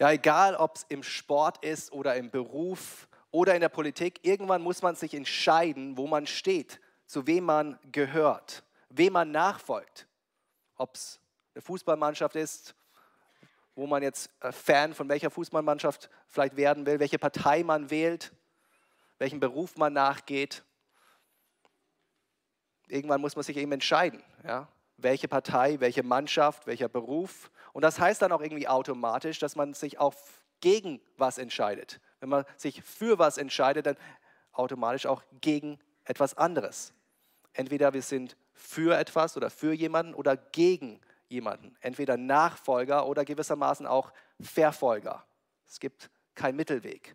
Ja, egal ob es im Sport ist oder im Beruf oder in der Politik, irgendwann muss man sich entscheiden, wo man steht, zu wem man gehört, wem man nachfolgt. Ob es eine Fußballmannschaft ist, wo man jetzt äh, Fan von welcher Fußballmannschaft vielleicht werden will, welche Partei man wählt, welchen Beruf man nachgeht. Irgendwann muss man sich eben entscheiden, ja? welche Partei, welche Mannschaft, welcher Beruf. Und das heißt dann auch irgendwie automatisch, dass man sich auch gegen was entscheidet. Wenn man sich für was entscheidet, dann automatisch auch gegen etwas anderes. Entweder wir sind für etwas oder für jemanden oder gegen jemanden. Entweder Nachfolger oder gewissermaßen auch Verfolger. Es gibt keinen Mittelweg.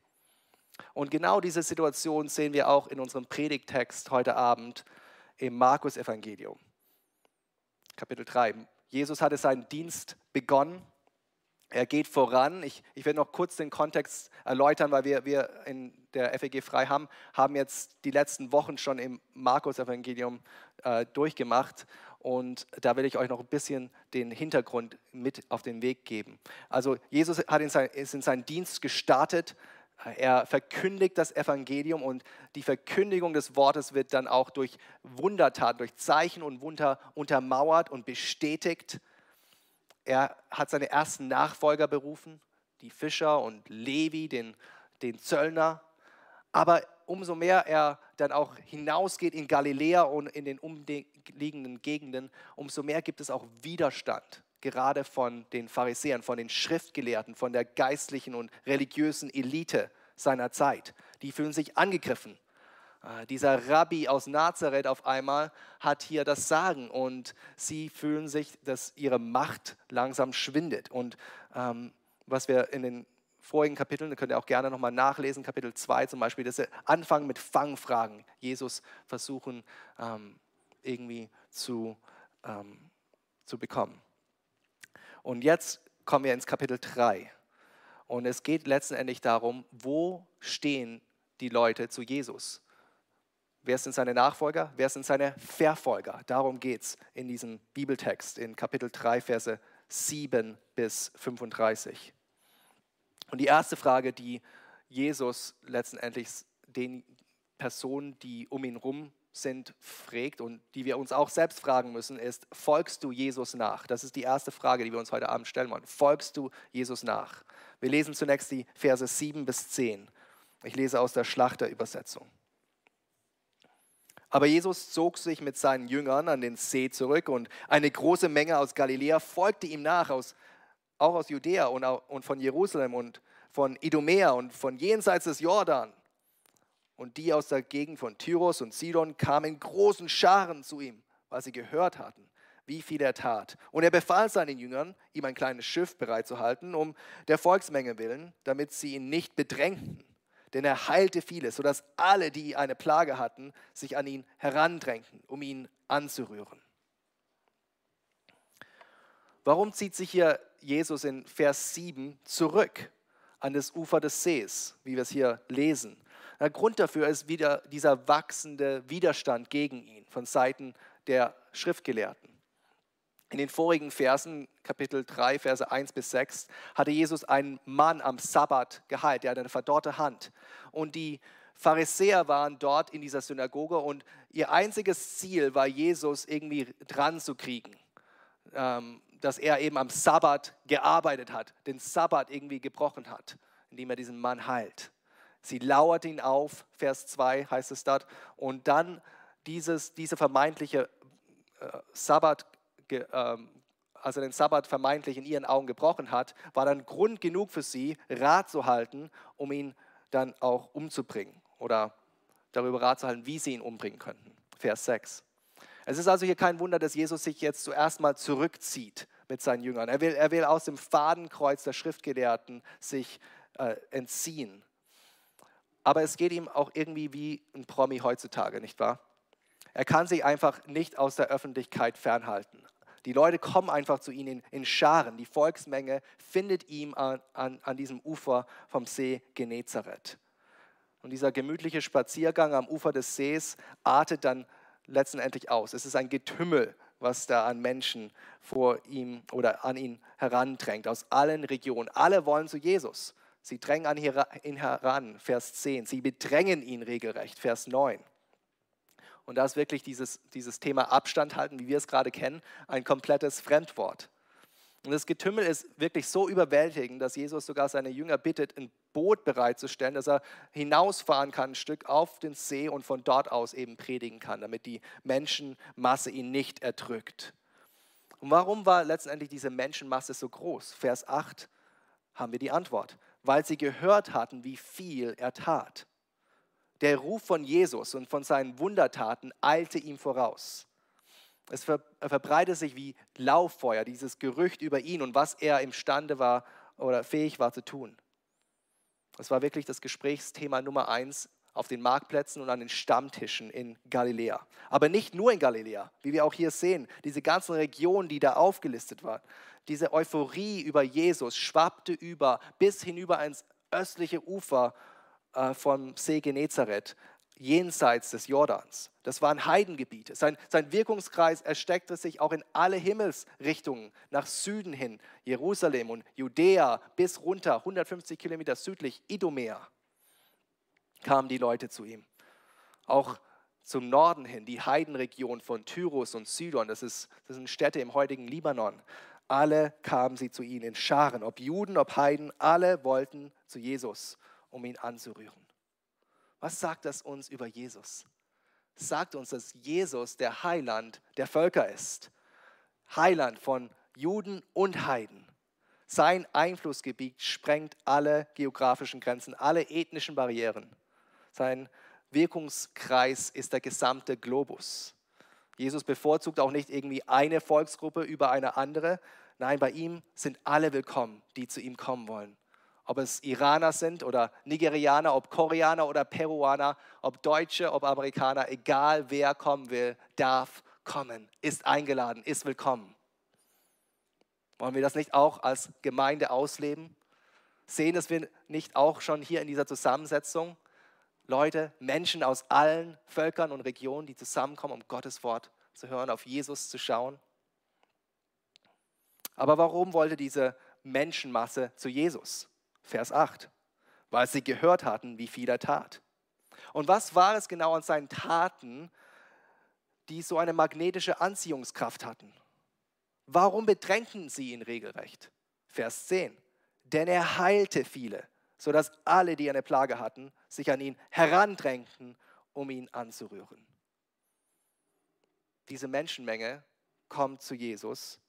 Und genau diese Situation sehen wir auch in unserem Predigtext heute Abend im Markus-Evangelium. Kapitel 3. Jesus hatte seinen Dienst begonnen. Er geht voran. Ich, ich werde noch kurz den Kontext erläutern, weil wir, wir in der FEG frei haben, haben jetzt die letzten Wochen schon im Markus-Evangelium äh, durchgemacht. Und da will ich euch noch ein bisschen den Hintergrund mit auf den Weg geben. Also Jesus hat in sein, ist in seinen Dienst gestartet er verkündigt das Evangelium und die Verkündigung des Wortes wird dann auch durch Wundertaten, durch Zeichen und Wunder untermauert und bestätigt. Er hat seine ersten Nachfolger berufen, die Fischer und Levi, den, den Zöllner. Aber umso mehr er dann auch hinausgeht in Galiläa und in den umliegenden Gegenden, umso mehr gibt es auch Widerstand gerade von den Pharisäern, von den Schriftgelehrten, von der geistlichen und religiösen Elite seiner Zeit. Die fühlen sich angegriffen. Äh, dieser Rabbi aus Nazareth auf einmal hat hier das Sagen und sie fühlen sich, dass ihre Macht langsam schwindet. Und ähm, was wir in den vorigen Kapiteln, da könnt ihr auch gerne nochmal nachlesen, Kapitel 2 zum Beispiel, dass sie anfangen mit Fangfragen, Jesus versuchen ähm, irgendwie zu, ähm, zu bekommen. Und jetzt kommen wir ins Kapitel 3. Und es geht letztendlich darum, wo stehen die Leute zu Jesus? Wer sind seine Nachfolger? Wer sind seine Verfolger? Darum geht es in diesem Bibeltext in Kapitel 3, Verse 7 bis 35. Und die erste Frage, die Jesus letztendlich den Personen, die um ihn herum sind, fragt und die wir uns auch selbst fragen müssen, ist, folgst du Jesus nach? Das ist die erste Frage, die wir uns heute Abend stellen wollen. Folgst du Jesus nach? Wir lesen zunächst die Verse 7 bis 10. Ich lese aus der Schlachterübersetzung. Aber Jesus zog sich mit seinen Jüngern an den See zurück und eine große Menge aus Galiläa folgte ihm nach, aus, auch aus Judäa und, und von Jerusalem und von Idumea und von jenseits des Jordan und die aus der Gegend von Tyros und Sidon kamen in großen Scharen zu ihm, weil sie gehört hatten, wie viel er tat. Und er befahl seinen Jüngern, ihm ein kleines Schiff bereitzuhalten, um der Volksmenge willen, damit sie ihn nicht bedrängten. Denn er heilte viele, sodass alle, die eine Plage hatten, sich an ihn herandrängten, um ihn anzurühren. Warum zieht sich hier Jesus in Vers 7 zurück an das Ufer des Sees, wie wir es hier lesen? Der Grund dafür ist wieder dieser wachsende Widerstand gegen ihn von Seiten der Schriftgelehrten. In den vorigen Versen, Kapitel 3, Verse 1 bis 6, hatte Jesus einen Mann am Sabbat geheilt, der hatte eine verdorrte Hand. Und die Pharisäer waren dort in dieser Synagoge und ihr einziges Ziel war, Jesus irgendwie dran zu kriegen. Ähm, dass er eben am Sabbat gearbeitet hat, den Sabbat irgendwie gebrochen hat, indem er diesen Mann heilt. Sie lauert ihn auf, Vers 2 heißt es dort, und dann dieses, diese vermeintliche äh, Sabbat, äh, also den Sabbat vermeintlich in ihren Augen gebrochen hat, war dann Grund genug für sie, Rat zu halten, um ihn dann auch umzubringen oder darüber Rat zu halten, wie sie ihn umbringen könnten. Vers 6. Es ist also hier kein Wunder, dass Jesus sich jetzt zuerst mal zurückzieht mit seinen Jüngern. Er will, er will aus dem Fadenkreuz der Schriftgelehrten sich äh, entziehen aber es geht ihm auch irgendwie wie ein Promi heutzutage, nicht wahr? Er kann sich einfach nicht aus der Öffentlichkeit fernhalten. Die Leute kommen einfach zu ihm in, in Scharen. Die Volksmenge findet ihn an, an, an diesem Ufer vom See Genezareth. Und dieser gemütliche Spaziergang am Ufer des Sees artet dann letztendlich aus. Es ist ein Getümmel was da an Menschen vor ihm oder an ihn herandrängt, aus allen Regionen. Alle wollen zu Jesus. Sie drängen an ihn heran, Vers 10. Sie bedrängen ihn regelrecht, Vers 9. Und da ist wirklich dieses, dieses Thema Abstand halten, wie wir es gerade kennen, ein komplettes Fremdwort. Und das Getümmel ist wirklich so überwältigend, dass Jesus sogar seine Jünger bittet, ein Boot bereitzustellen, dass er hinausfahren kann, ein Stück auf den See und von dort aus eben predigen kann, damit die Menschenmasse ihn nicht erdrückt. Und warum war letztendlich diese Menschenmasse so groß? Vers 8 haben wir die Antwort weil sie gehört hatten, wie viel er tat. Der Ruf von Jesus und von seinen Wundertaten eilte ihm voraus. Es verbreitete sich wie Lauffeuer, dieses Gerücht über ihn und was er imstande war oder fähig war zu tun. Es war wirklich das Gesprächsthema Nummer eins auf den Marktplätzen und an den Stammtischen in Galiläa. Aber nicht nur in Galiläa, wie wir auch hier sehen, diese ganzen Regionen, die da aufgelistet waren. Diese Euphorie über Jesus schwappte über bis hinüber ins östliche Ufer äh, vom See Genezareth, jenseits des Jordans. Das waren Heidengebiete. Sein, sein Wirkungskreis erstreckte sich auch in alle Himmelsrichtungen, nach Süden hin, Jerusalem und Judäa bis runter, 150 Kilometer südlich, Idomea kamen die Leute zu ihm. Auch zum Norden hin, die Heidenregion von Tyrus und Sidon, das, ist, das sind Städte im heutigen Libanon. Alle kamen sie zu ihnen in Scharen, ob Juden, ob Heiden, alle wollten zu Jesus, um ihn anzurühren. Was sagt das uns über Jesus? Es sagt uns, dass Jesus der Heiland der Völker ist. Heiland von Juden und Heiden. Sein Einflussgebiet sprengt alle geografischen Grenzen, alle ethnischen Barrieren. Sein Wirkungskreis ist der gesamte Globus. Jesus bevorzugt auch nicht irgendwie eine Volksgruppe über eine andere. Nein, bei ihm sind alle willkommen, die zu ihm kommen wollen. Ob es Iraner sind oder Nigerianer, ob Koreaner oder Peruaner, ob Deutsche, ob Amerikaner, egal wer kommen will, darf kommen, ist eingeladen, ist willkommen. Wollen wir das nicht auch als Gemeinde ausleben? Sehen dass wir nicht auch schon hier in dieser Zusammensetzung? Leute, Menschen aus allen Völkern und Regionen, die zusammenkommen, um Gottes Wort zu hören, auf Jesus zu schauen. Aber warum wollte diese Menschenmasse zu Jesus? Vers 8. Weil sie gehört hatten, wie viel er tat. Und was war es genau an seinen Taten, die so eine magnetische Anziehungskraft hatten? Warum bedrängten sie ihn regelrecht? Vers 10. Denn er heilte viele sodass alle, die eine Plage hatten, sich an ihn herandrängten, um ihn anzurühren. Diese Menschenmenge kommt zu Jesus,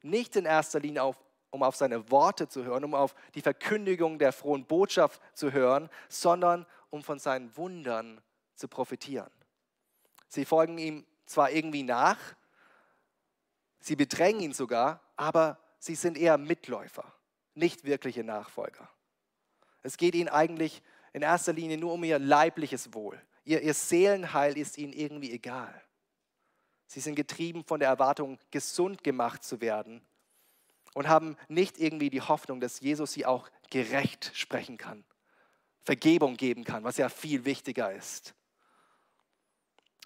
nicht in erster Linie auf, um auf seine Worte zu hören, um auf die Verkündigung der frohen Botschaft zu hören, sondern um von seinen Wundern zu profitieren. Sie folgen ihm zwar irgendwie nach, sie bedrängen ihn sogar, aber sie sind eher Mitläufer, nicht wirkliche Nachfolger. Es geht ihnen eigentlich in erster Linie nur um ihr leibliches Wohl. Ihr, ihr Seelenheil ist ihnen irgendwie egal. Sie sind getrieben von der Erwartung, gesund gemacht zu werden und haben nicht irgendwie die Hoffnung, dass Jesus sie auch gerecht sprechen kann, Vergebung geben kann, was ja viel wichtiger ist.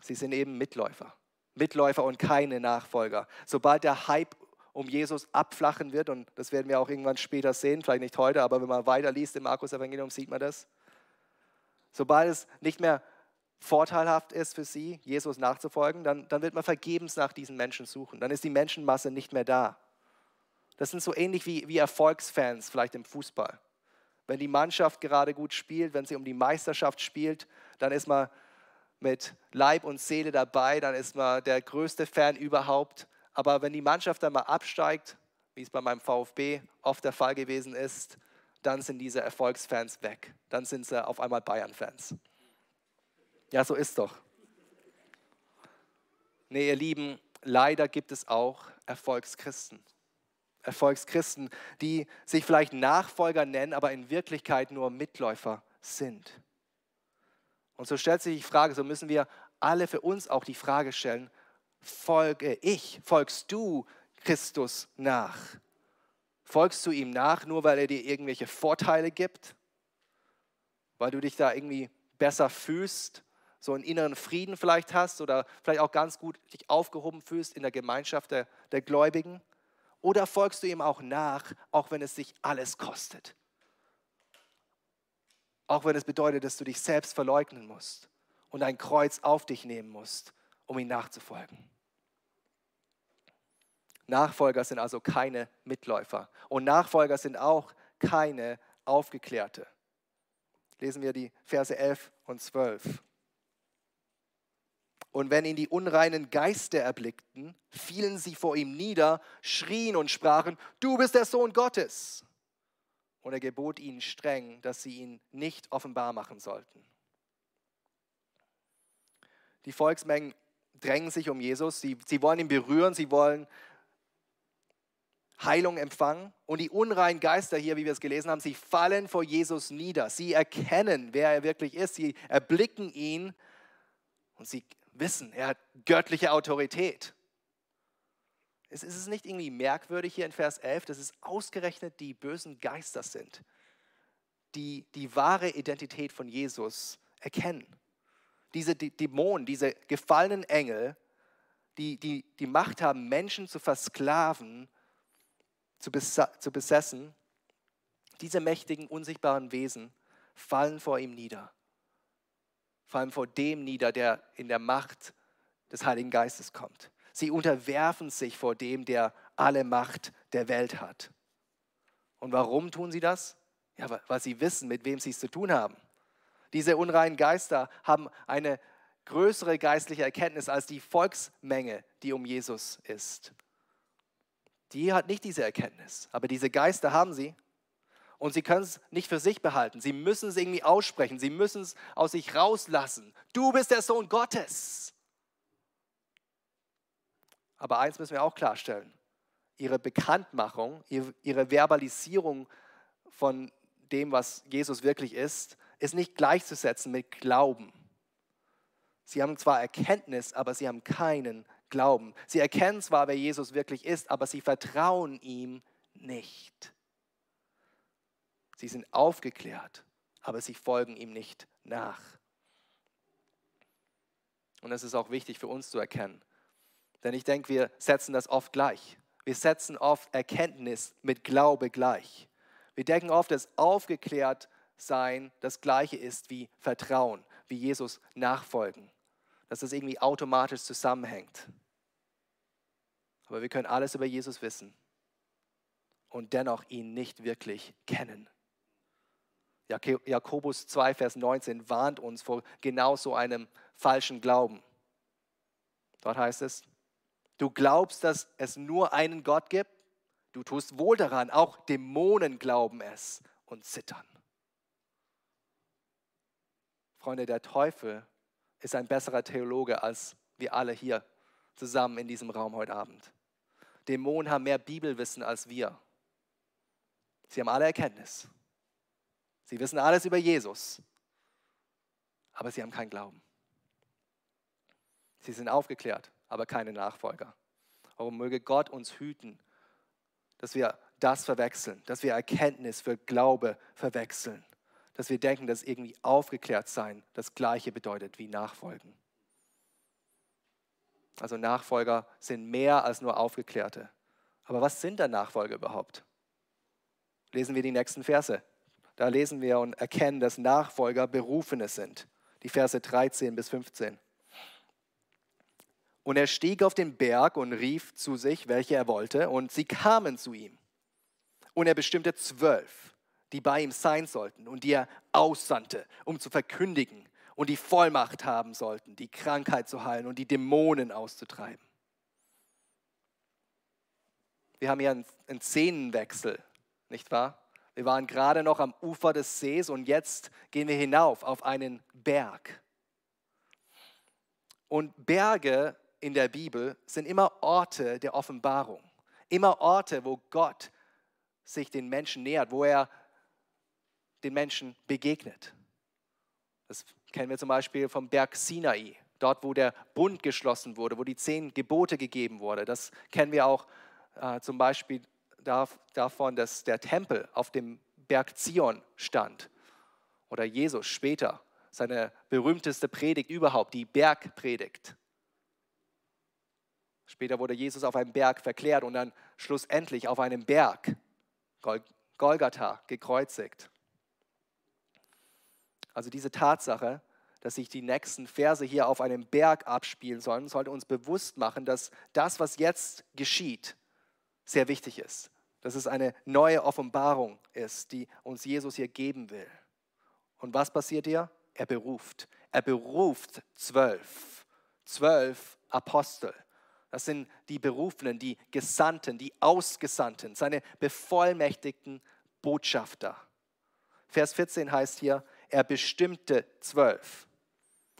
Sie sind eben Mitläufer. Mitläufer und keine Nachfolger. Sobald der Hype um Jesus abflachen wird. Und das werden wir auch irgendwann später sehen, vielleicht nicht heute, aber wenn man weiterliest im Markus-Evangelium, sieht man das. Sobald es nicht mehr vorteilhaft ist für sie, Jesus nachzufolgen, dann, dann wird man vergebens nach diesen Menschen suchen. Dann ist die Menschenmasse nicht mehr da. Das sind so ähnlich wie, wie Erfolgsfans vielleicht im Fußball. Wenn die Mannschaft gerade gut spielt, wenn sie um die Meisterschaft spielt, dann ist man mit Leib und Seele dabei, dann ist man der größte Fan überhaupt. Aber wenn die Mannschaft dann mal absteigt, wie es bei meinem VfB oft der Fall gewesen ist, dann sind diese Erfolgsfans weg. Dann sind sie auf einmal Bayern-Fans. Ja, so ist doch. Nee, ihr Lieben, leider gibt es auch Erfolgschristen. Erfolgschristen, die sich vielleicht Nachfolger nennen, aber in Wirklichkeit nur Mitläufer sind. Und so stellt sich die Frage, so müssen wir alle für uns auch die Frage stellen, folge ich, folgst du Christus nach? Folgst du ihm nach, nur weil er dir irgendwelche Vorteile gibt? Weil du dich da irgendwie besser fühlst, so einen inneren Frieden vielleicht hast oder vielleicht auch ganz gut dich aufgehoben fühlst in der Gemeinschaft der, der Gläubigen? Oder folgst du ihm auch nach, auch wenn es dich alles kostet? Auch wenn es bedeutet, dass du dich selbst verleugnen musst und ein Kreuz auf dich nehmen musst, um ihm nachzufolgen. Nachfolger sind also keine Mitläufer. Und Nachfolger sind auch keine Aufgeklärte. Lesen wir die Verse 11 und 12. Und wenn ihn die unreinen Geister erblickten, fielen sie vor ihm nieder, schrien und sprachen, du bist der Sohn Gottes. Und er gebot ihnen streng, dass sie ihn nicht offenbar machen sollten. Die Volksmengen drängen sich um Jesus, sie, sie wollen ihn berühren, sie wollen Heilung empfangen. Und die unreinen Geister hier, wie wir es gelesen haben, sie fallen vor Jesus nieder. Sie erkennen, wer er wirklich ist. Sie erblicken ihn und sie wissen, er hat göttliche Autorität. Ist, ist es nicht irgendwie merkwürdig hier in Vers 11, dass es ausgerechnet die bösen Geister sind, die die wahre Identität von Jesus erkennen? Diese Dämonen, diese gefallenen Engel, die, die die Macht haben, Menschen zu versklaven zu, zu besessen, diese mächtigen, unsichtbaren Wesen fallen vor ihm nieder. Fallen vor dem nieder, der in der Macht des Heiligen Geistes kommt. Sie unterwerfen sich vor dem, der alle Macht der Welt hat. Und warum tun sie das? Ja, weil sie wissen, mit wem sie es zu tun haben. Diese unreinen Geister haben eine größere geistliche Erkenntnis als die Volksmenge, die um Jesus ist die hat nicht diese Erkenntnis. Aber diese Geister haben sie. Und sie können es nicht für sich behalten. Sie müssen es irgendwie aussprechen. Sie müssen es aus sich rauslassen. Du bist der Sohn Gottes. Aber eins müssen wir auch klarstellen. Ihre Bekanntmachung, ihre Verbalisierung von dem, was Jesus wirklich ist, ist nicht gleichzusetzen mit Glauben. Sie haben zwar Erkenntnis, aber sie haben keinen glauben. Sie erkennen zwar, wer Jesus wirklich ist, aber sie vertrauen ihm nicht. Sie sind aufgeklärt, aber sie folgen ihm nicht nach. Und das ist auch wichtig für uns zu erkennen. Denn ich denke, wir setzen das oft gleich. Wir setzen oft Erkenntnis mit Glaube gleich. Wir denken oft, dass aufgeklärt sein das gleiche ist wie Vertrauen, wie Jesus nachfolgen dass das irgendwie automatisch zusammenhängt. Aber wir können alles über Jesus wissen und dennoch ihn nicht wirklich kennen. Jakobus 2, Vers 19 warnt uns vor genau so einem falschen Glauben. Dort heißt es, du glaubst, dass es nur einen Gott gibt? Du tust wohl daran, auch Dämonen glauben es und zittern. Freunde, der Teufel ist ein besserer Theologe als wir alle hier zusammen in diesem Raum heute Abend. Dämonen haben mehr Bibelwissen als wir. Sie haben alle Erkenntnis. Sie wissen alles über Jesus, aber sie haben keinen Glauben. Sie sind aufgeklärt, aber keine Nachfolger. Aber möge Gott uns hüten, dass wir das verwechseln, dass wir Erkenntnis für Glaube verwechseln dass wir denken, dass irgendwie aufgeklärt sein das gleiche bedeutet wie Nachfolgen. Also Nachfolger sind mehr als nur Aufgeklärte. Aber was sind denn Nachfolger überhaupt? Lesen wir die nächsten Verse. Da lesen wir und erkennen, dass Nachfolger Berufene sind. Die Verse 13 bis 15. Und er stieg auf den Berg und rief zu sich, welche er wollte, und sie kamen zu ihm. Und er bestimmte zwölf die bei ihm sein sollten und die er aussandte, um zu verkündigen und die Vollmacht haben sollten, die Krankheit zu heilen und die Dämonen auszutreiben. Wir haben hier einen Szenenwechsel, nicht wahr? Wir waren gerade noch am Ufer des Sees und jetzt gehen wir hinauf auf einen Berg. Und Berge in der Bibel sind immer Orte der Offenbarung, immer Orte, wo Gott sich den Menschen nähert, wo er den Menschen begegnet. Das kennen wir zum Beispiel vom Berg Sinai, dort wo der Bund geschlossen wurde, wo die zehn Gebote gegeben wurden. Das kennen wir auch äh, zum Beispiel davon, dass der Tempel auf dem Berg Zion stand oder Jesus später seine berühmteste Predigt überhaupt, die Bergpredigt. Später wurde Jesus auf einem Berg verklärt und dann schlussendlich auf einem Berg, Gol Golgatha, gekreuzigt. Also diese Tatsache, dass sich die nächsten Verse hier auf einem Berg abspielen sollen, sollte uns bewusst machen, dass das, was jetzt geschieht, sehr wichtig ist. Dass es eine neue Offenbarung ist, die uns Jesus hier geben will. Und was passiert hier? Er beruft. Er beruft zwölf. Zwölf Apostel. Das sind die Berufenen, die Gesandten, die Ausgesandten, seine bevollmächtigten Botschafter. Vers 14 heißt hier, er bestimmte zwölf.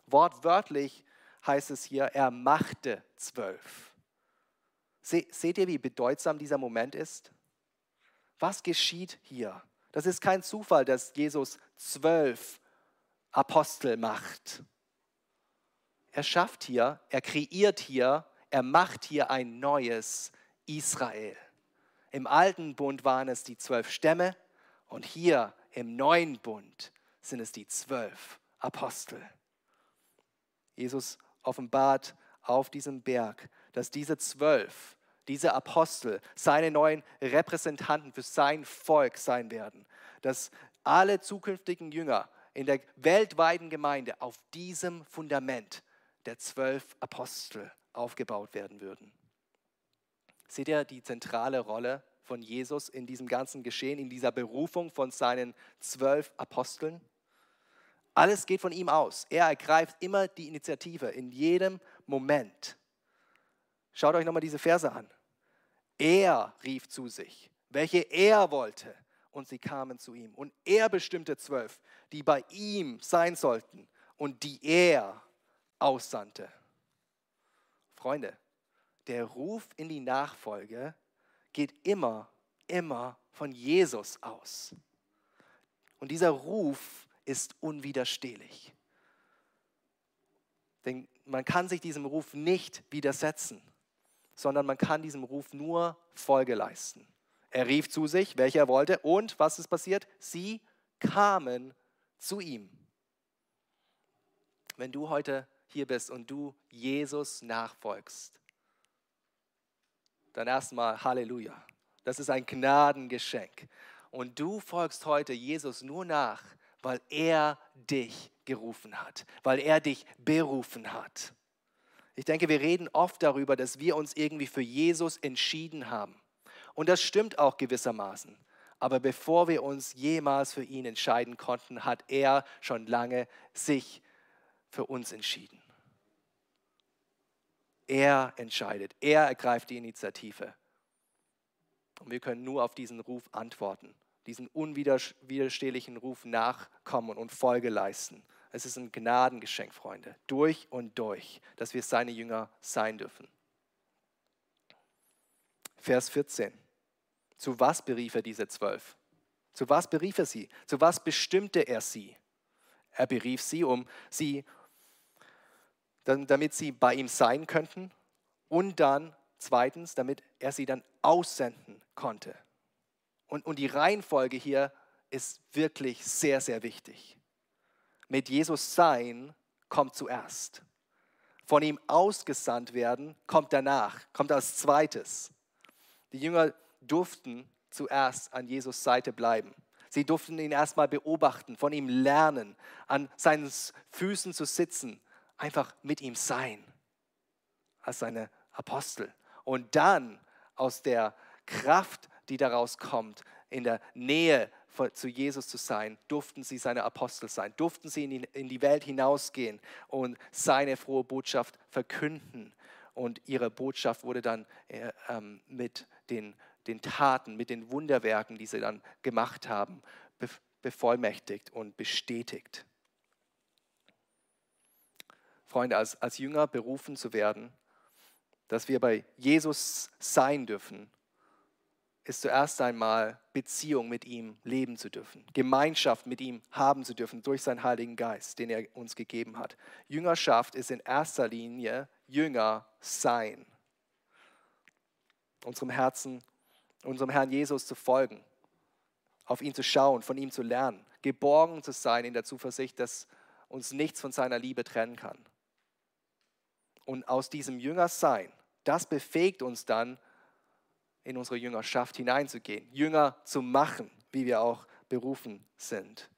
Wortwörtlich heißt es hier, er machte zwölf. Seht ihr, wie bedeutsam dieser Moment ist? Was geschieht hier? Das ist kein Zufall, dass Jesus zwölf Apostel macht. Er schafft hier, er kreiert hier, er macht hier ein neues Israel. Im alten Bund waren es die zwölf Stämme und hier im neuen Bund sind es die zwölf Apostel. Jesus offenbart auf diesem Berg, dass diese zwölf, diese Apostel, seine neuen Repräsentanten für sein Volk sein werden. Dass alle zukünftigen Jünger in der weltweiten Gemeinde auf diesem Fundament der zwölf Apostel aufgebaut werden würden. Seht ihr die zentrale Rolle von Jesus in diesem ganzen Geschehen, in dieser Berufung von seinen zwölf Aposteln? Alles geht von ihm aus. Er ergreift immer die Initiative in jedem Moment. Schaut euch nochmal diese Verse an. Er rief zu sich, welche er wollte, und sie kamen zu ihm. Und er bestimmte zwölf, die bei ihm sein sollten und die er aussandte. Freunde, der Ruf in die Nachfolge geht immer, immer von Jesus aus. Und dieser Ruf ist unwiderstehlich. Denn man kann sich diesem Ruf nicht widersetzen, sondern man kann diesem Ruf nur Folge leisten. Er rief zu sich, welcher er wollte, und was ist passiert? Sie kamen zu ihm. Wenn du heute hier bist und du Jesus nachfolgst, dann erstmal Halleluja. Das ist ein Gnadengeschenk. Und du folgst heute Jesus nur nach, weil er dich gerufen hat, weil er dich berufen hat. Ich denke, wir reden oft darüber, dass wir uns irgendwie für Jesus entschieden haben. Und das stimmt auch gewissermaßen. Aber bevor wir uns jemals für ihn entscheiden konnten, hat er schon lange sich für uns entschieden. Er entscheidet, er ergreift die Initiative. Und wir können nur auf diesen Ruf antworten diesen unwiderstehlichen Ruf nachkommen und Folge leisten. Es ist ein Gnadengeschenk, Freunde, durch und durch, dass wir seine Jünger sein dürfen. Vers 14. Zu was berief er diese zwölf? Zu was berief er sie? Zu was bestimmte er sie? Er berief sie, um sie, damit sie bei ihm sein könnten und dann zweitens, damit er sie dann aussenden konnte. Und, und die Reihenfolge hier ist wirklich sehr, sehr wichtig. Mit Jesus sein kommt zuerst. Von ihm ausgesandt werden kommt danach, kommt als zweites. Die Jünger durften zuerst an Jesus Seite bleiben. Sie durften ihn erstmal beobachten, von ihm lernen, an seinen Füßen zu sitzen, einfach mit ihm sein, als seine Apostel. Und dann aus der Kraft die daraus kommt, in der Nähe zu Jesus zu sein, durften sie seine Apostel sein, durften sie in die Welt hinausgehen und seine frohe Botschaft verkünden. Und ihre Botschaft wurde dann äh, ähm, mit den, den Taten, mit den Wunderwerken, die sie dann gemacht haben, bevollmächtigt und bestätigt. Freunde, als, als Jünger berufen zu werden, dass wir bei Jesus sein dürfen ist zuerst einmal Beziehung mit ihm leben zu dürfen, Gemeinschaft mit ihm haben zu dürfen durch seinen Heiligen Geist, den er uns gegeben hat. Jüngerschaft ist in erster Linie Jünger sein. Unserem Herzen, unserem Herrn Jesus zu folgen, auf ihn zu schauen, von ihm zu lernen, geborgen zu sein in der Zuversicht, dass uns nichts von seiner Liebe trennen kann. Und aus diesem Jüngersein, das befähigt uns dann, in unsere Jüngerschaft hineinzugehen, Jünger zu machen, wie wir auch berufen sind.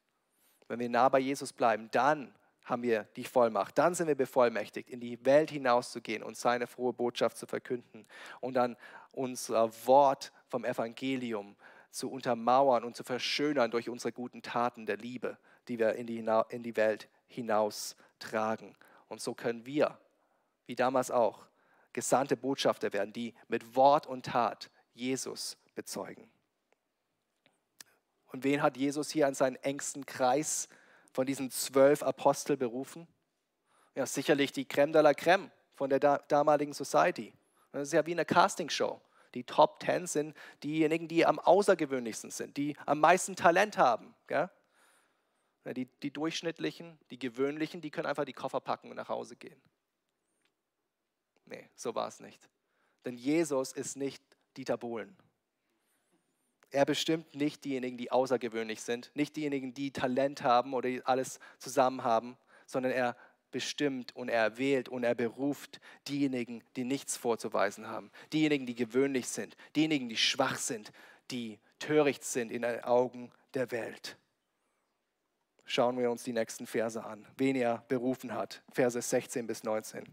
Wenn wir nah bei Jesus bleiben, dann haben wir die Vollmacht. Dann sind wir bevollmächtigt, in die Welt hinauszugehen und seine frohe Botschaft zu verkünden und dann unser Wort vom Evangelium zu untermauern und zu verschönern durch unsere guten Taten der Liebe, die wir in die, in die Welt hinaustragen. Und so können wir, wie damals auch, gesandte Botschafter werden, die mit Wort und Tat Jesus bezeugen. Und wen hat Jesus hier an seinen engsten Kreis von diesen zwölf Apostel berufen? Ja, sicherlich die Crème de la Crème von der damaligen Society. Das ist ja wie eine Castingshow. Die Top Ten sind diejenigen, die am außergewöhnlichsten sind, die am meisten Talent haben. Gell? Die, die durchschnittlichen, die gewöhnlichen, die können einfach die Koffer packen und nach Hause gehen. Nee, so war es nicht. Denn Jesus ist nicht Dieter Bohlen. Er bestimmt nicht diejenigen, die außergewöhnlich sind, nicht diejenigen, die Talent haben oder alles zusammen haben, sondern er bestimmt und er wählt und er beruft diejenigen, die nichts vorzuweisen haben, diejenigen, die gewöhnlich sind, diejenigen, die schwach sind, die töricht sind in den Augen der Welt. Schauen wir uns die nächsten Verse an, wen er berufen hat, Verse 16 bis 19.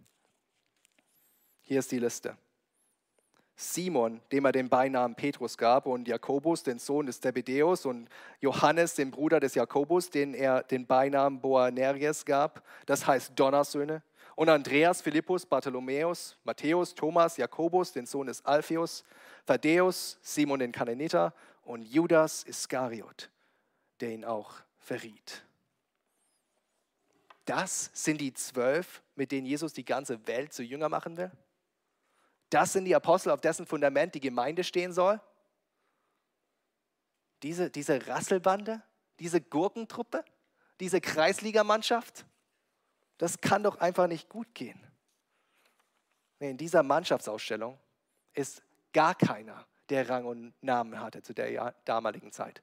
Hier ist die Liste. Simon, dem er den Beinamen Petrus gab, und Jakobus, den Sohn des Zebedeus, und Johannes, den Bruder des Jakobus, den er den Beinamen Boanerges gab, das heißt Donnersöhne, und Andreas, Philippus, Bartholomäus, Matthäus, Thomas, Jakobus, den Sohn des Alpheus, Thaddäus, Simon den Kananiter und Judas Iskariot, der ihn auch verriet. Das sind die zwölf, mit denen Jesus die ganze Welt zu Jünger machen will. Das sind die Apostel, auf dessen Fundament die Gemeinde stehen soll. Diese, diese Rasselbande, diese Gurkentruppe, diese Kreisligamannschaft, das kann doch einfach nicht gut gehen. In dieser Mannschaftsausstellung ist gar keiner, der Rang und Namen hatte zu der damaligen Zeit.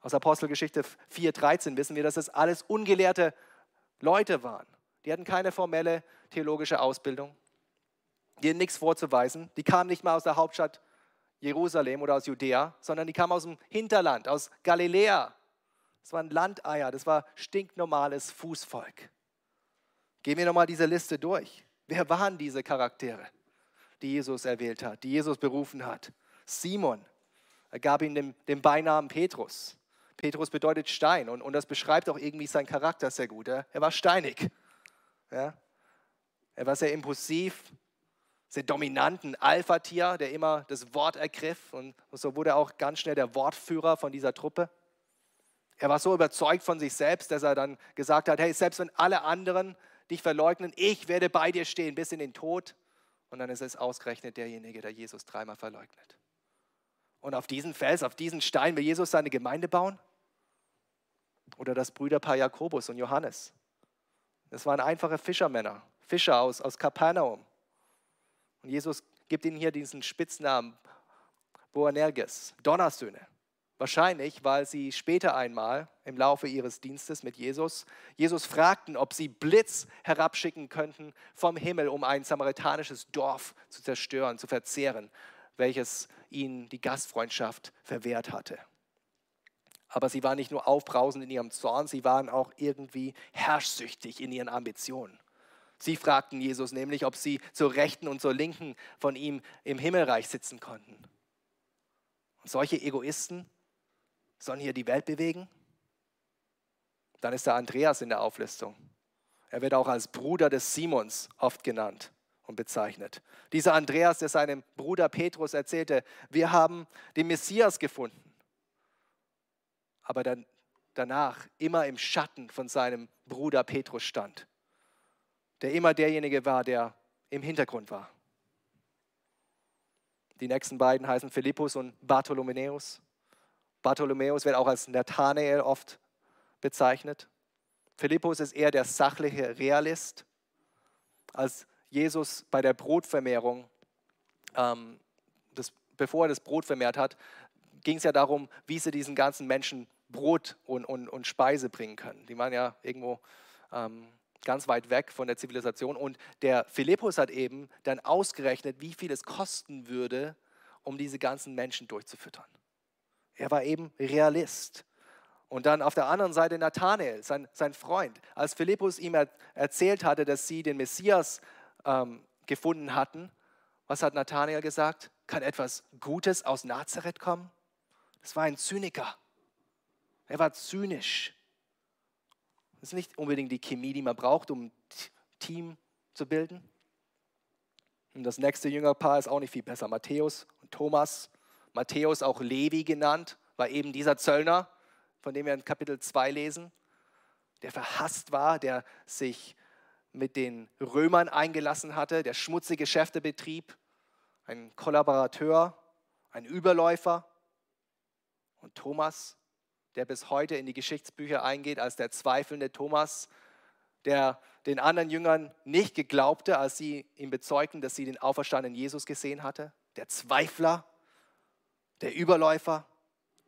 Aus Apostelgeschichte 4,13 wissen wir, dass es alles ungelehrte Leute waren. Die hatten keine formelle theologische Ausbildung dir nichts vorzuweisen. Die kamen nicht mal aus der Hauptstadt Jerusalem oder aus Judäa, sondern die kamen aus dem Hinterland, aus Galiläa. Das waren Landeier, das war stinknormales Fußvolk. Gehen wir nochmal diese Liste durch. Wer waren diese Charaktere, die Jesus erwählt hat, die Jesus berufen hat? Simon, er gab ihm den, den Beinamen Petrus. Petrus bedeutet Stein und, und das beschreibt auch irgendwie seinen Charakter sehr gut. Er war steinig. Ja? Er war sehr impulsiv, sehr dominanten Alpha-Tier, der immer das Wort ergriff. Und so wurde er auch ganz schnell der Wortführer von dieser Truppe. Er war so überzeugt von sich selbst, dass er dann gesagt hat, hey, selbst wenn alle anderen dich verleugnen, ich werde bei dir stehen bis in den Tod. Und dann ist es ausgerechnet derjenige, der Jesus dreimal verleugnet. Und auf diesen Fels, auf diesen Stein will Jesus seine Gemeinde bauen? Oder das Brüderpaar Jakobus und Johannes? Das waren einfache Fischermänner, Fischer aus, aus Kapernaum. Und Jesus gibt ihnen hier diesen Spitznamen Boanerges, Donnersöhne. Wahrscheinlich, weil sie später einmal im Laufe ihres Dienstes mit Jesus Jesus fragten, ob sie Blitz herabschicken könnten vom Himmel, um ein samaritanisches Dorf zu zerstören, zu verzehren, welches ihnen die Gastfreundschaft verwehrt hatte. Aber sie waren nicht nur aufbrausend in ihrem Zorn, sie waren auch irgendwie herrschsüchtig in ihren Ambitionen. Sie fragten Jesus nämlich, ob sie zur Rechten und zur Linken von ihm im Himmelreich sitzen konnten. Und solche Egoisten sollen hier die Welt bewegen? Dann ist der Andreas in der Auflistung. Er wird auch als Bruder des Simons oft genannt und bezeichnet. Dieser Andreas, der seinem Bruder Petrus erzählte, wir haben den Messias gefunden. Aber dann danach immer im Schatten von seinem Bruder Petrus stand der immer derjenige war, der im Hintergrund war. Die nächsten beiden heißen Philippus und Bartholomäus. Bartholomäus wird auch als Nathanael oft bezeichnet. Philippus ist eher der sachliche Realist. Als Jesus bei der Brotvermehrung, ähm, das, bevor er das Brot vermehrt hat, ging es ja darum, wie sie diesen ganzen Menschen Brot und, und, und Speise bringen können. Die waren ja irgendwo ähm, ganz weit weg von der Zivilisation. Und der Philippus hat eben dann ausgerechnet, wie viel es kosten würde, um diese ganzen Menschen durchzufüttern. Er war eben Realist. Und dann auf der anderen Seite Nathanael, sein, sein Freund. Als Philippus ihm er, erzählt hatte, dass sie den Messias ähm, gefunden hatten, was hat Nathanael gesagt? Kann etwas Gutes aus Nazareth kommen? Das war ein Zyniker. Er war zynisch. Das ist nicht unbedingt die Chemie, die man braucht, um ein Team zu bilden. Und das nächste Jüngerpaar ist auch nicht viel besser. Matthäus und Thomas. Matthäus, auch Levi genannt, war eben dieser Zöllner, von dem wir in Kapitel 2 lesen, der verhasst war, der sich mit den Römern eingelassen hatte, der schmutzige Geschäfte betrieb, ein Kollaborateur, ein Überläufer. Und Thomas, der bis heute in die Geschichtsbücher eingeht als der zweifelnde Thomas, der den anderen Jüngern nicht geglaubte, als sie ihm bezeugten, dass sie den auferstandenen Jesus gesehen hatte. Der Zweifler, der Überläufer,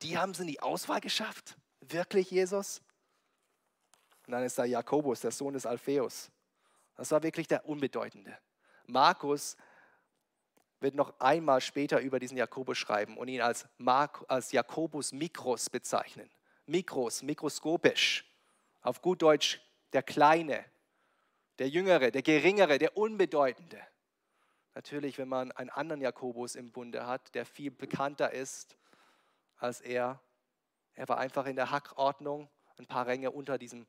die haben es in die Auswahl geschafft. Wirklich, Jesus? Und dann ist da Jakobus, der Sohn des Alpheus. Das war wirklich der Unbedeutende. Markus wird noch einmal später über diesen Jakobus schreiben und ihn als, Mark, als Jakobus Mikros bezeichnen. Mikros, mikroskopisch. Auf gut Deutsch der Kleine, der Jüngere, der Geringere, der Unbedeutende. Natürlich, wenn man einen anderen Jakobus im Bunde hat, der viel bekannter ist als er. Er war einfach in der Hackordnung ein paar Ränge unter diesem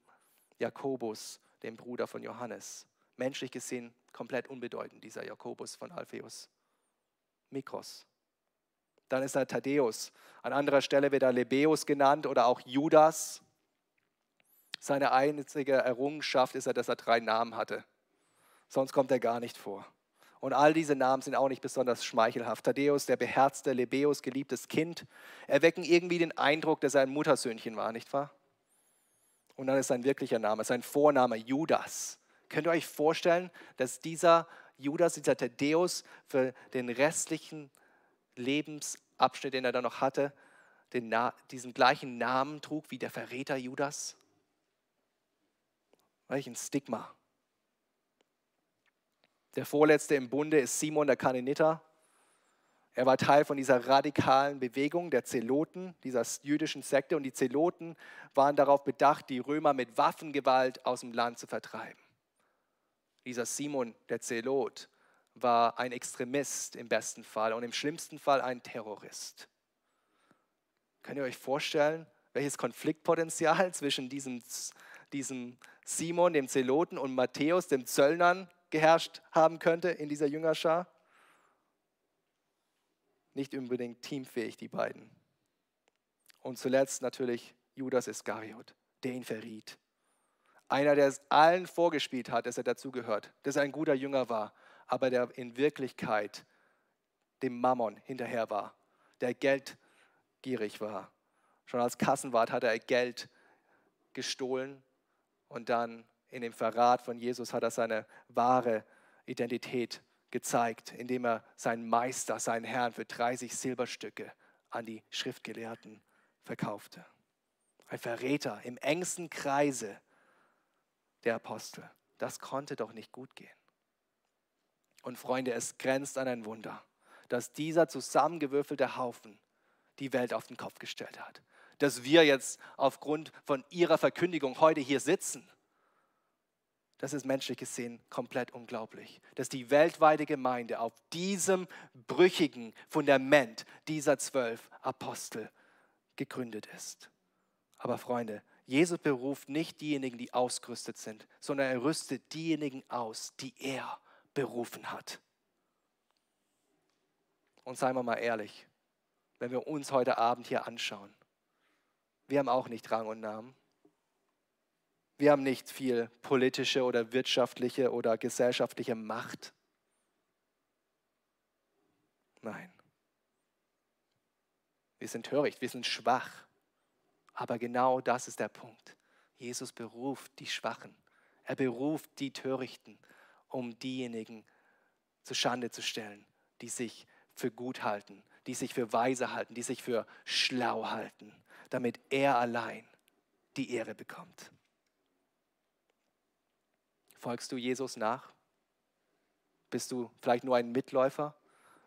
Jakobus, dem Bruder von Johannes. Menschlich gesehen komplett unbedeutend, dieser Jakobus von Alpheus. Mikros. Dann ist da Thaddäus. An anderer Stelle wird er Lebeus genannt oder auch Judas. Seine einzige Errungenschaft ist, dass er drei Namen hatte. Sonst kommt er gar nicht vor. Und all diese Namen sind auch nicht besonders schmeichelhaft. Thaddäus, der beherzte, Lebeus, geliebtes Kind, erwecken irgendwie den Eindruck, dass er ein Muttersöhnchen war, nicht wahr? Und dann ist sein wirklicher Name, sein Vorname Judas. Könnt ihr euch vorstellen, dass dieser Judas, dieser Thaddäus für den restlichen Lebensabschnitt, den er dann noch hatte, den, diesen gleichen Namen trug wie der Verräter Judas? Welch ein Stigma. Der vorletzte im Bunde ist Simon der Kananiter. Er war Teil von dieser radikalen Bewegung der Zeloten, dieser jüdischen Sekte. Und die Zeloten waren darauf bedacht, die Römer mit Waffengewalt aus dem Land zu vertreiben. Dieser Simon der Zelot war ein Extremist im besten Fall und im schlimmsten Fall ein Terrorist. Könnt ihr euch vorstellen, welches Konfliktpotenzial zwischen diesem, diesem Simon, dem Zeloten, und Matthäus, dem Zöllnern, geherrscht haben könnte in dieser Jüngerschar? Nicht unbedingt teamfähig, die beiden. Und zuletzt natürlich Judas Iskariot, der ihn verriet. Einer, der es allen vorgespielt hat, dass er dazugehört, dass er ein guter Jünger war, aber der in Wirklichkeit dem Mammon hinterher war, der geldgierig war. Schon als Kassenwart hat er Geld gestohlen und dann in dem Verrat von Jesus hat er seine wahre Identität gezeigt, indem er seinen Meister, seinen Herrn für 30 Silberstücke an die Schriftgelehrten verkaufte. Ein Verräter im engsten Kreise der Apostel. Das konnte doch nicht gut gehen. Und Freunde, es grenzt an ein Wunder, dass dieser zusammengewürfelte Haufen die Welt auf den Kopf gestellt hat. Dass wir jetzt aufgrund von ihrer Verkündigung heute hier sitzen das ist menschlich gesehen komplett unglaublich, dass die weltweite Gemeinde auf diesem brüchigen Fundament dieser zwölf Apostel gegründet ist. Aber Freunde, Jesus beruft nicht diejenigen, die ausgerüstet sind, sondern er rüstet diejenigen aus, die er berufen hat. Und seien wir mal ehrlich, wenn wir uns heute Abend hier anschauen, wir haben auch nicht Rang und Namen. Wir haben nicht viel politische oder wirtschaftliche oder gesellschaftliche Macht. Nein. Wir sind töricht, wir sind schwach. Aber genau das ist der Punkt. Jesus beruft die Schwachen. Er beruft die Törichten, um diejenigen zu Schande zu stellen, die sich für gut halten, die sich für weise halten, die sich für schlau halten. damit er allein die Ehre bekommt. Folgst du Jesus nach? Bist du vielleicht nur ein Mitläufer?